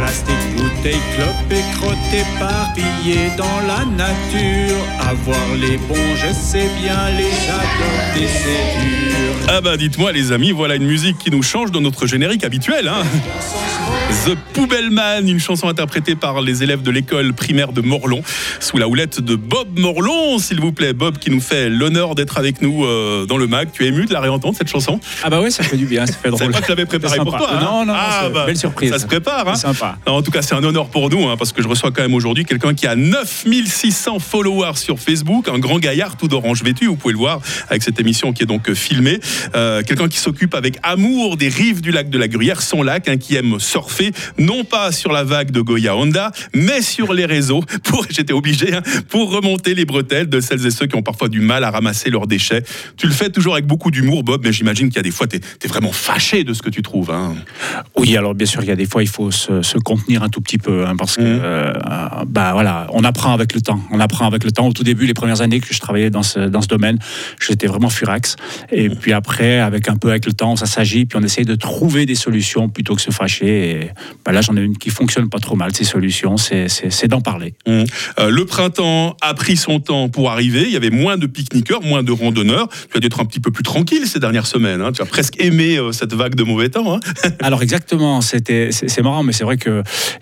Plastique, bouteilles, clopes et crottes éparpillées dans la nature. Avoir les bons, je sais bien les adopter, c'est dur. Ah bah dites-moi les amis, voilà une musique qui nous change de notre générique habituel. Hein The Poubelman, une chanson interprétée par les élèves de l'école primaire de Morlon, sous la houlette de Bob Morlon, s'il vous plaît. Bob qui nous fait l'honneur d'être avec nous euh, dans le mag. Tu es ému de la réentendre cette chanson? Ah bah oui, ça fait du bien, ça fait drôle. pas que je l'avais préparé C'est pour toi. hein Non, non, Ah, c'est- bah, belle surprise. Ça se prépare. Hein C'est sympa. En tout cas, c'est un honneur pour nous, hein, parce que je reçois quand même aujourd'hui quelqu'un qui a 9600 followers sur Facebook, un grand gaillard tout d'orange vêtu, vous pouvez le voir avec cette émission qui est donc euh, filmée. Euh, quelqu'un qui s'occupe avec amour des rives du lac de la Gruyère, son lac, hein, qui aime surfer, non pas sur la vague de Goya Honda, mais sur les réseaux, pour, j'étais obligé, hein, pour remonter les bretelles de celles et ceux qui ont parfois du mal à ramasser leurs déchets. Tu le fais toujours avec beaucoup d'humour, Bob, mais j'imagine qu'il y a des fois, tu es, vraiment fâché de ce que tu trouves. Oui, alors bien sûr, il y a des fois, il faut se contenir un tout petit peu, hein, parce que, Mhm. euh, bah voilà, on apprend avec le temps. On apprend avec le temps. Au tout début, les premières années que je travaillais dans ce, dans ce domaine, j'étais vraiment furax. Et puis après, avec un peu avec le temps, ça s'agit, puis on essaye de trouver des solutions plutôt que se fâcher. Et bah là, j'en ai une qui fonctionne pas trop mal. Ces solutions, c'est d'en parler. Euh, le printemps a pris son temps pour arriver. Il y avait moins de pique-niqueurs, moins de randonneurs. Tu as dû être un petit peu plus tranquille ces dernières semaines. hein. Tu as presque aimé euh, cette vague de mauvais temps. hein. Alors exactement, c'était c'est marrant, mais c'est vrai que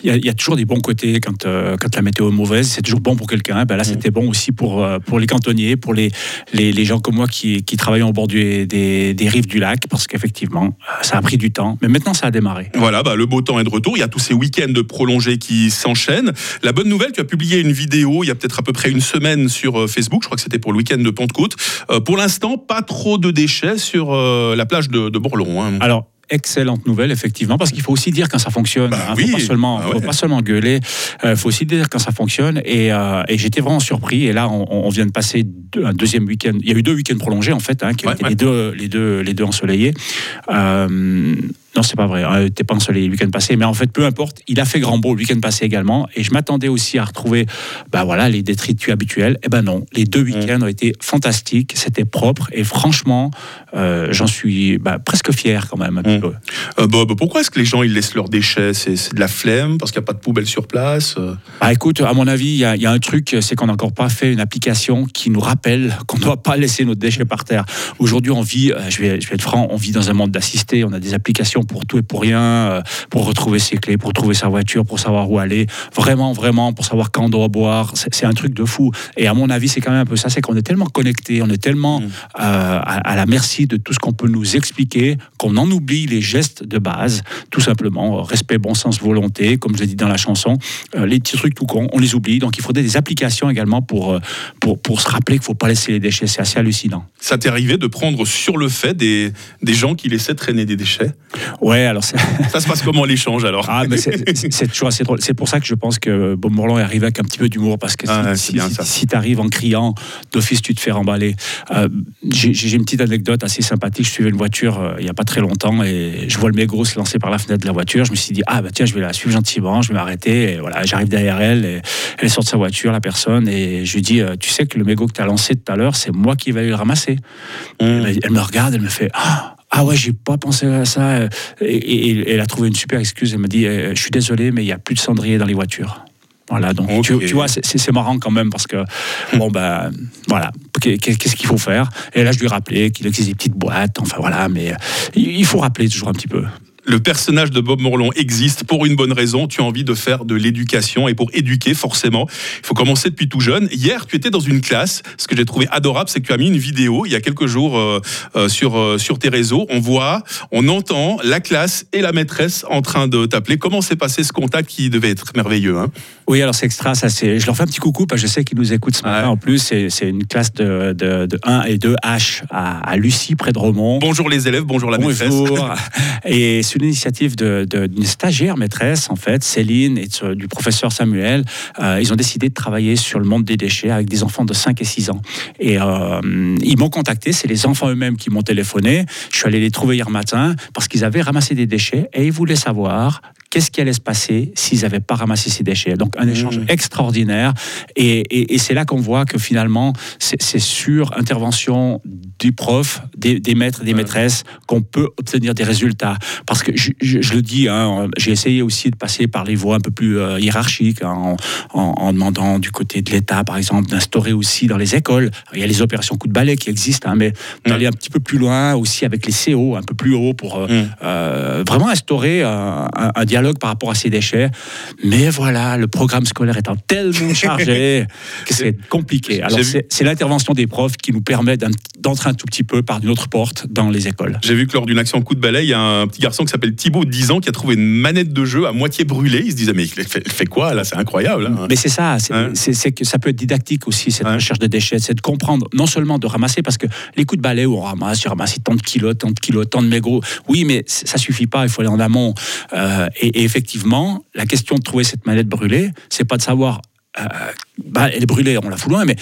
il y, a- il y a toujours des bons côtés quand euh, quand la météo est mauvaise, c'est toujours bon pour quelqu'un. Ben là, c'était bon aussi pour euh, pour les cantonniers, pour les les, les gens comme moi qui qui travaillent au bord du- des, des rives du lac, parce qu'effectivement, euh, ça a pris du temps, mais maintenant ça a démarré. Voilà, bah, le beau temps est de retour. Il y a tous ces week-ends prolongés qui s'enchaînent. La bonne nouvelle, tu as publié une vidéo il y a peut-être à peu près une semaine sur Facebook. Je crois que c'était pour le week-end de Pentecôte. Euh, pour l'instant, pas trop de déchets sur euh, la plage de, de Bourlon. hein. Alors excellente nouvelle effectivement parce qu'il faut aussi dire quand ça fonctionne Bah hein. oui. faut pas seulement Ah faut ouais. pas seulement gueuler il faut aussi dire quand ça fonctionne et, euh, et j'étais vraiment surpris et là on, on vient de passer deux- un deuxième week-end il y a eu deux week-ends prolongés en fait hein, qui ont été ouais. les deux les deux les deux ensoleillés Euh, non, c'est pas vrai. hein, T'es pas ensoleillé le week-end passé, mais en fait, peu importe. Il a fait grand beau le week-end passé également, et je m'attendais aussi à retrouver, bah voilà, les détritus habituels. Eh ben non, les deux week-ends ont été fantastiques. C'était propre, et franchement, euh, j'en suis bah, presque fier quand même Mm. peu. Euh, Bob, pourquoi est-ce que les gens ils laissent leurs déchets? C'est de la flemme parce qu'il n'y a pas de poubelle sur place euh? Bah écoute, à mon avis, il y, a- il y a un truc, c'est qu'on n'a encore pas fait une application qui nous rappelle qu'on ne doit pas laisser nos déchets par terre. Aujourd'hui, on vit, euh, je vais, je vais être franc, on vit dans un monde d'assistés. On a des applications pour tout et pour rien, euh, pour retrouver ses clés, pour trouver sa voiture, pour savoir où aller. Vraiment, vraiment, pour savoir quand on doit boire. C'est un truc de fou. Et à mon avis, c'est quand même un peu ça, c'est qu'on est tellement connectés, on est tellement Mm. euh, à, à la merci de tout ce qu'on peut nous expliquer, qu'on en oublie les gestes de base, tout simplement. Respect, bon sens, volonté, comme je l'ai dit dans la chanson. Euh, les petits trucs tout cons, on les oublie. Donc il faudrait des applications également pour, euh, pour, pour se rappeler qu'il ne faut pas laisser les déchets. C'est assez hallucinant. Ça t'est arrivé de prendre sur le fait des, des gens qui laissaient traîner des déchets? Ouais, alors. Ça se passe comment l'échange alors Ah, mais c'est- toujours assez drôle. C'est pour ça que je pense que Bob Morland est arrivé avec un petit peu d'humour parce que si, Ah, si, ça. tu arrives en criant, d'office tu te fais remballer. Euh, J'ai une petite anecdote assez sympathique. Je suivais une voiture euh, il n'y a pas très longtemps et je vois le mégot se lancer par la fenêtre de la voiture. Je me suis dit, ah bah tiens, je vais la suivre gentiment, je vais m'arrêter. Et voilà, j'arrive derrière elle et elle sort de sa voiture, la personne, et je lui dis, euh, tu sais que le mégot que tu as lancé tout à l'heure, c'est moi qui vais le ramasser. Mmh. Elle, elle me regarde, elle me fait Ah, ah ouais, j'ai pas pensé à ça. Et, et- et elle a trouvé une super excuse. Elle m'a dit Eh, Je suis désolé, mais il y a plus de cendrier dans les voitures. Voilà, donc tu, vois, c'est- marrant quand même parce que, bon, ben voilà, qu'est- qu'est-ce qu'il faut faire? Et là, je lui ai rappelé qu'il existe des petites boîtes, enfin voilà, mais euh, il faut rappeler toujours un petit peu. Le personnage de Bob Morlon existe pour une bonne raison. Tu as envie de faire de l'éducation et pour éduquer, forcément, il faut commencer depuis tout jeune. Hier, tu étais dans une classe. Ce que j'ai trouvé adorable, c'est que tu as mis une vidéo il y a quelques jours euh, euh, sur, euh, sur tes réseaux. On voit, on entend la classe et la maîtresse en train de t'appeler. Comment s'est passé ce contact qui devait être merveilleux hein? Oui, alors c'est extra, ça c'est. Je leur fais un petit coucou parce que je sais qu'ils nous écoutent ce matin. Ouais. En plus, c'est c'est une classe de, de, de 1 et 2 H à, à Lucie, près de Romont. Bonjour les élèves, bonjour la maîtresse. Bonjour. et c'est une initiative de- de- d'une stagiaire maîtresse, en fait, Céline, et du professeur Samuel. Euh, ils ont décidé de travailler sur le monde des déchets avec des enfants de 5 et 6 ans. Et euh, ils m'ont contacté, c'est les enfants eux-mêmes qui m'ont téléphoné. Je suis allé les trouver hier matin parce qu'ils avaient ramassé des déchets et ils voulaient savoir qu'est-ce qui allait se passer s'ils n'avaient pas ramassé ces déchets? Donc un échange Mmh. extraordinaire. Et, et- et c'est là qu'on voit que finalement, c'est sur intervention du prof, des, des maîtres des Ouais. maîtresses qu'on peut obtenir des résultats. Parce que je, je- je le dis, hein, j'ai essayé aussi de passer par les voies un peu plus euh, hiérarchiques, hein, en, en- en demandant du côté de l'État, par exemple, d'instaurer aussi dans les écoles, il y a les opérations coup de balai qui existent, hein, mais d'aller un petit peu plus loin aussi avec les CO, un peu plus haut, pour euh, Mm. euh, vraiment instaurer un, un- un dialogue par rapport à ces déchets. Mais voilà, le programme scolaire étant tellement chargé que c'est compliqué. Alors c'est l'intervention des profs qui nous permet d'entrer un tout petit peu par une autre porte dans les écoles. J'ai vu que lors d'une action coup de balai, il y a un petit garçon qui s'appelle Thibaut, 10 ans, qui a trouvé une manette de jeu à moitié brûlée. Il se disait, mais il fait, il fait quoi là? C'est incroyable. hein. Mais c'est ça, c'est Ouais. c'est- que ça peut être didactique aussi, cette Ouais. recherche de déchets, c'est de comprendre, non seulement de ramasser, parce que les coups de balai où on ramasse, tu ramasses tant de kilos, tant de kilos, tant de mégots, oui, mais ça suffit pas, il faut aller en amont. Euh, et, et effectivement, la question de trouver cette manette brûlée, c'est pas de savoir, euh, bah, elle est brûlée, on la fout loin, mais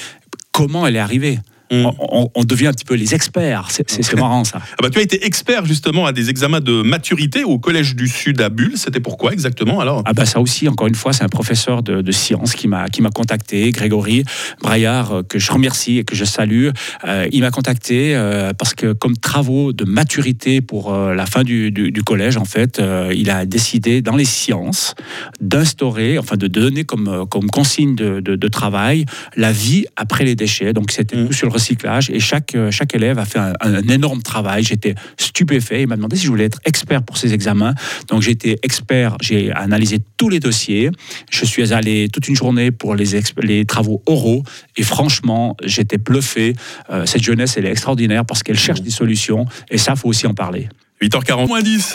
comment elle est arrivée? Mm. on, devient un petit peu les experts, c'est marrant ça. Ah bah, tu as été expert justement à des examens de maturité au Collège du Sud à Bulle. C'était pourquoi exactement alors? Ah bah ça aussi, encore une fois, c'est un professeur de, de sciences qui m'a contacté, Grégory Braillard, euh, que je remercie et que je salue. Euh, il m'a contacté euh, parce que comme travaux de maturité pour euh, la fin du, du- du collège, en fait, il a décidé dans les sciences d'instaurer, enfin de donner comme, comme consigne de, de- de travail la vie après les déchets. Donc c'était tout sur le recyclage et chaque, euh, chaque élève a fait un, un énorme travail. J'étais stupéfait. Il m'a demandé si je voulais être expert pour ces examens. Donc été expert, j'ai analysé tous les dossiers. Je suis allé toute une journée pour les, les travaux oraux et franchement, j'étais bluffé. Euh, cette jeunesse, elle est extraordinaire parce qu'elle cherche des solutions et ça, faut aussi en parler. 8h40 moins 10.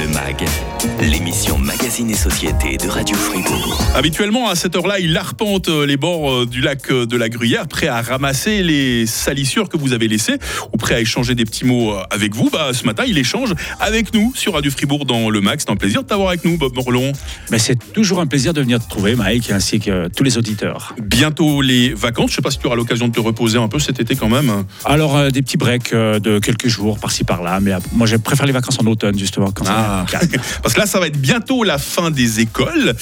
Le MAG, l'émission Magazine et Société de Radio Fribourg. Habituellement, à cette heure-là, il arpente euh, les bords euh, du lac euh, de la Gruyère, prêt à ramasser les salissures que vous avez laissées, ou prêt à échanger des petits mots avec vous. Bah, ce matin, il échange avec nous sur Radio Fribourg dans le Max. C'est un plaisir de t'avoir avec nous, Bob Morlon. Mais c'est toujours un plaisir de venir te trouver, Mike, ainsi que tous les auditeurs. Bientôt les vacances. Je sais pas si tu auras l'occasion de te reposer un peu cet été quand même. Alors, euh, des petits breaks de quelques jours par-ci par-là, mais moi, je préfère les vacances en automne, justement, quand Ah. Parce que là, ça va être bientôt la fin des écoles.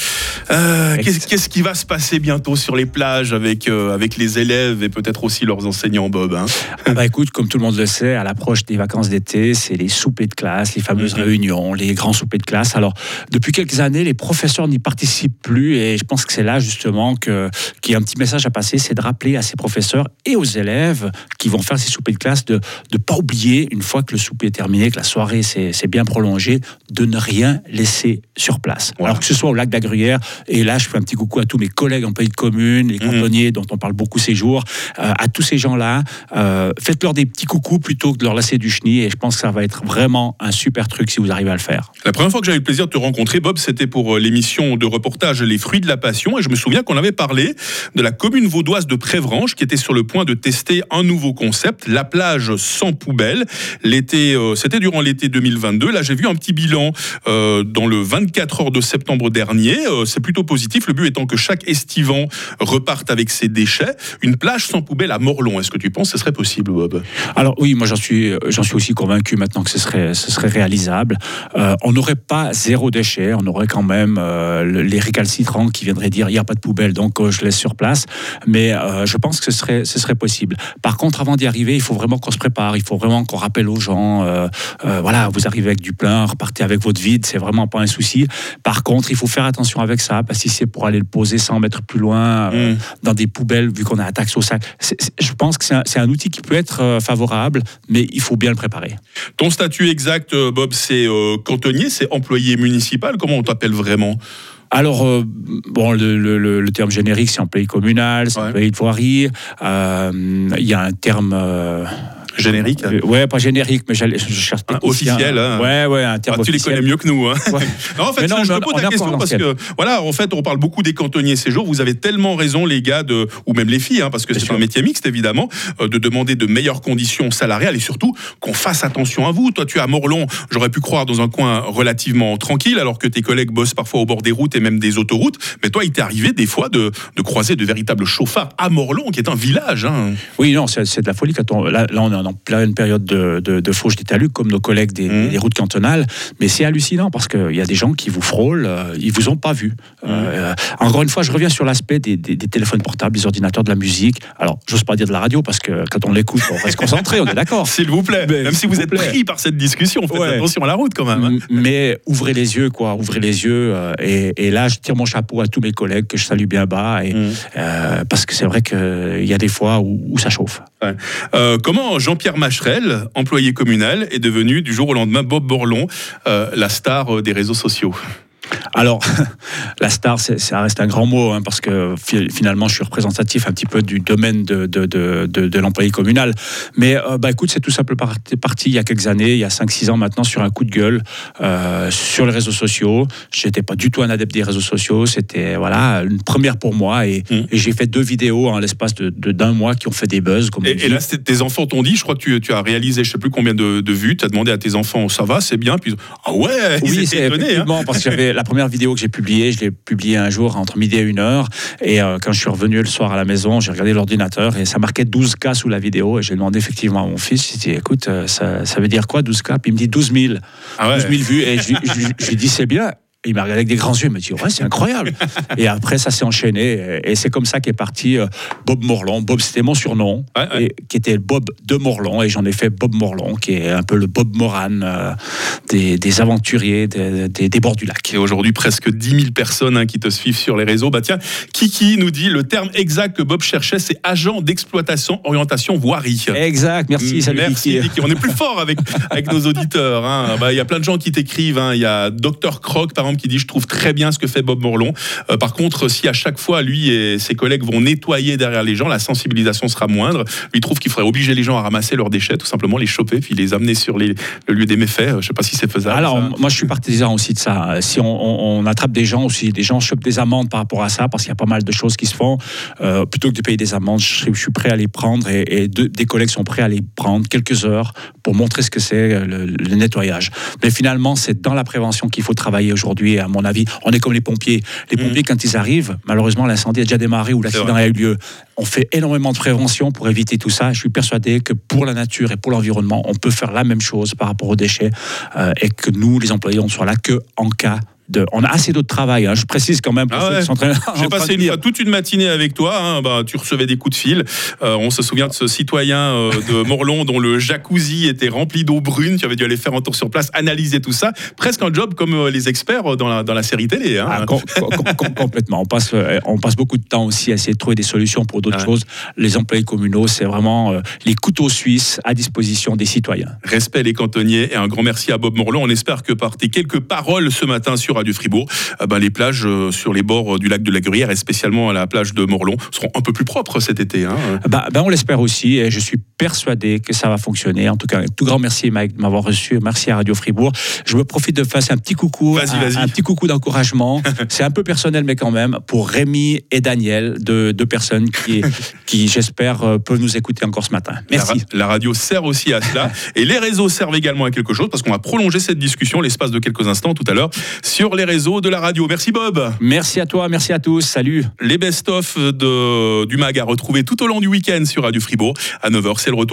Euh, Qu'est-ce qui va se passer bientôt sur les plages avec, euh, avec les élèves et peut-être aussi leurs enseignants, Bob hein? Ah bah écoute, comme tout le monde le sait, à l'approche des vacances d'été, c'est les soupers de classe, les fameuses Mhm. réunions, les grands soupers de classe. Alors, depuis quelques années, les professeurs n'y participent plus et je pense que c'est là justement qu'il y a un petit message à passer, c'est de rappeler à ces professeurs et aux élèves qui vont faire ces soupers de classe de ne pas oublier, une fois que le souper est terminé, que la soirée s'est s'est bien prolongée, de ne rien laisser sur place. Voilà. Alors que ce soit au lac d'Agruyère, et là je fais un petit coucou à tous mes collègues en pays de commune, les Mhm. cantonniers dont on parle beaucoup ces jours, euh, à tous ces gens-là, euh, faites-leur des petits coucous plutôt que de leur lasser du chenille et je pense que ça va être vraiment un super truc si vous arrivez à le faire. La première fois que j'avais eu le plaisir de te rencontrer, Bob, c'était pour euh, l'émission de reportage Les fruits de la passion. Et je me souviens qu'on avait parlé de la commune vaudoise de Prévranche qui était sur le point de tester un nouveau concept, la plage sans poubelle. L'été, euh, c'était durant l'été 2022. Là, j'ai vu un petit bilan euh, dans le 24 heures de septembre dernier. Euh, c'est plutôt positif. Le but étant que chaque estivant reparte avec ses déchets. Une plage sans poubelle à Morlon. Est-ce que tu penses que ce serait possible, Bob? Alors oui, moi j'en suis, j'en suis aussi convaincu maintenant que ce serait, ce serait réalisable. Euh, on n'aurait pas zéro déchet, on aurait quand même le- les récalcitrants qui viendraient dire il n'y a pas de poubelle, donc je laisse sur place. Mais je pense que ce serait, ce serait possible. Par contre, avant d'y arriver, il faut vraiment qu'on se prépare, il faut vraiment qu'on rappelle aux gens, voilà, vous arrivez avec du plein, repartez avec votre vide, c'est vraiment pas un souci. Par contre, il faut faire attention avec ça, parce que si c'est pour aller le poser 100 mètres plus loin, euh, Mm. dans des poubelles, vu qu'on a la taxe au sac, c'est- c'est- je pense que c'est un, c'est un outil qui peut être euh, favorable, mais il faut bien le préparer. Ton statut exact, euh, Bob, c'est euh, cantonnier, c'est employé municipal. Comment on t'appelle vraiment? Alors, euh, bon, le, le- le- le terme générique, c'est employé communal, c'est Ouais. employé de voirie. Euh, Il y a un terme. euh, Générique euh, ouais, pas générique, mais je, cherche Un technicien. officiel, hein. Ouais, ouais, un terme Ah, tu les connais mieux que nous. Hein. Ouais. Non, en fait, non, je te pose la question parce que, voilà, en fait, on parle beaucoup des cantonniers ces jours. Vous avez tellement raison, les gars, de, ou même les filles, hein, parce que c'est un métier mixte, évidemment, euh, de demander de meilleures conditions salariales et surtout qu'on fasse attention à vous. Toi, tu es à Morlon, j'aurais pu croire dans un coin relativement tranquille, alors que tes collègues bossent parfois au bord des routes et même des autoroutes. Mais toi, il t'est arrivé des fois de, de croiser de véritables chauffards à Morlon, qui est un village. hein. Oui, non, c'est c'est de la folie quand on. Là, là, on est en en pleine période de, de, de fauche des talus, comme nos collègues des, Mmh. des routes cantonales. Mais c'est hallucinant parce qu'il y a des gens qui vous frôlent, euh, ils vous ont pas vu. Mmh. Euh, encore une fois, je reviens sur l'aspect des, des- des téléphones portables, des ordinateurs, de la musique. Alors, j'ose pas dire de la radio parce que quand on l'écoute, on reste concentré, on est d'accord. S'il vous plaît, Mais même si vous vous êtes plaît. pris par cette discussion, faites Ouais. attention à la route quand même. hein. Mais ouvrez les yeux, quoi. Ouvrez les yeux. euh, et, et là, je tire mon chapeau à tous mes collègues que je salue bien bas. Et, Mm. euh, parce que c'est vrai qu'il y a des fois où, où ça chauffe. Euh, comment Jean-Pierre Macherel, employé communal, est devenu du jour au lendemain Bob Borlon, euh, la star euh, des réseaux sociaux? Alors, la star, ça reste un grand mot, hein, parce que fi- finalement, je suis représentatif un petit peu du domaine de, de, de, l'employé communal. Mais euh, bah, écoute, c'est tout simplement parti, il y a quelques années, il y a 5-6 ans maintenant, sur un coup de gueule euh, sur les réseaux sociaux. J'étais pas du tout un adepte des réseaux sociaux. C'était voilà une première pour moi. Et, Mm. et j'ai fait deux vidéos en l'espace de de- d'un mois qui ont fait des buzz. Comme Et, là, tes enfants t'ont dit, je crois que tu, tu as réalisé je sais plus combien de, vues, tu as demandé à tes enfants, ça va, c'est bien, puis ah ouais, Oui, c'est étonnés. hein. parce que j'avais la première vidéo que j'ai publiée, je l'ai publiée un jour entre midi et une heure. Et euh, quand je suis revenu le soir à la maison, j'ai regardé l'ordinateur et ça marquait 12K sous la vidéo. Et j'ai demandé effectivement à mon fils, j'ai dit, écoute, euh, ça, ça veut dire quoi 12K Puis il me dit 12 000. Ah ouais. 12 000 vues. Et je, lui- je lui- je lui ai dit, c'est bien. Il m'a regardé avec des grands yeux, il m'a dit ouais c'est incroyable. et après ça s'est enchaîné et c'est comme ça qu'est parti euh, Bob Morlon. Bob c'était mon surnom, Ouais, ouais. et, qui était Bob de Morlon et j'en ai fait Bob Morlon qui est un peu le Bob Moran euh, des, des aventuriers des, des- des bords du lac. Et aujourd'hui, presque 10 000 personnes hein, qui te suivent sur les réseaux. Bah tiens, Kiki nous dit le terme exact que Bob cherchait, c'est agent d'exploitation orientation voirie. Exact, merci. Salut Merci Kiki. Kiki. On est plus fort avec, avec nos auditeurs. hein. Bah, Il y a plein de gens qui t'écrivent. hein. Il y a Dr Croc, par exemple, qui dit Je trouve très bien ce que fait Bob Morlon. Euh, par contre, si à chaque fois, lui et ses collègues vont nettoyer derrière les gens, la sensibilisation sera moindre. Lui il trouve qu'il faudrait obliger les gens à ramasser leurs déchets, tout simplement les choper, puis les amener sur les- le lieu des méfaits. Euh, Je sais pas si c'est faisable. Alors, ça. moi, je suis partisan aussi de ça. Si on, on- on attrape des gens aussi, des gens chopent des amendes par rapport à ça, parce qu'il y a pas mal de choses qui se font, euh, plutôt que de payer des amendes, je, suis- je suis prêt à les prendre et, et de- des collègues sont prêts à les prendre quelques heures pour montrer ce que c'est le, le nettoyage. Mais finalement, c'est dans la prévention qu'il faut travailler aujourd'hui. Et À mon avis, on est comme les pompiers. Les pompiers, quand ils arrivent, malheureusement, l'incendie a déjà démarré ou l'accident a eu lieu. On fait énormément de prévention pour éviter tout ça. Je suis persuadé que pour la nature et pour l'environnement, on peut faire la même chose par rapport aux déchets euh, et que nous, les employés, on ne soit là que en cas de. On a assez d'autres travail. hein. Je précise quand même Ah ouais. J'ai passé une fois toute une matinée avec toi. hein. Bah, tu recevais des coups de fil. Euh, on se souvient de ce citoyen euh, de Morlon dont le jacuzzi était rempli d'eau brune. Tu avais dû aller faire un tour sur place, analyser tout ça. Presque un job comme euh, les experts dans la, dans la série télé. hein. Ah, com- com- com- complètement. On passe, on passe beaucoup de temps aussi à essayer de trouver des solutions pour d'autres Ouais. choses. Les employés communaux, c'est vraiment les couteaux suisses à disposition des citoyens. Respect les cantonniers et un grand merci à Bob Morlon. On espère que par tes quelques paroles ce matin sur Radio Fribourg, euh, ben, les plages euh, sur les bords euh, du lac de la Gruyère et spécialement à la plage de Morlon seront un peu plus propres cet été. hein. Bah, ben, on l'espère aussi et je suis persuadé que ça va fonctionner. En tout cas, un tout grand merci Mike de m'avoir reçu. Merci à Radio Fribourg. Je me profite de faire un petit coucou, un, petit coucou d'encouragement. C'est un peu personnel mais quand même pour Rémi et Daniel, deux, deux personnes qui, qui j'espère peuvent nous écouter encore ce matin. La, Merci. ra- la radio sert aussi à cela. et les réseaux servent également à quelque chose parce qu'on va prolonger cette discussion l'espace de quelques instants tout à l'heure sur les réseaux de la radio. Merci Bob. Merci à toi, merci à tous. Salut. Les best-of du MAG à retrouver tout au long du week-end sur Radio Fribourg. À 9h, c'est le retour.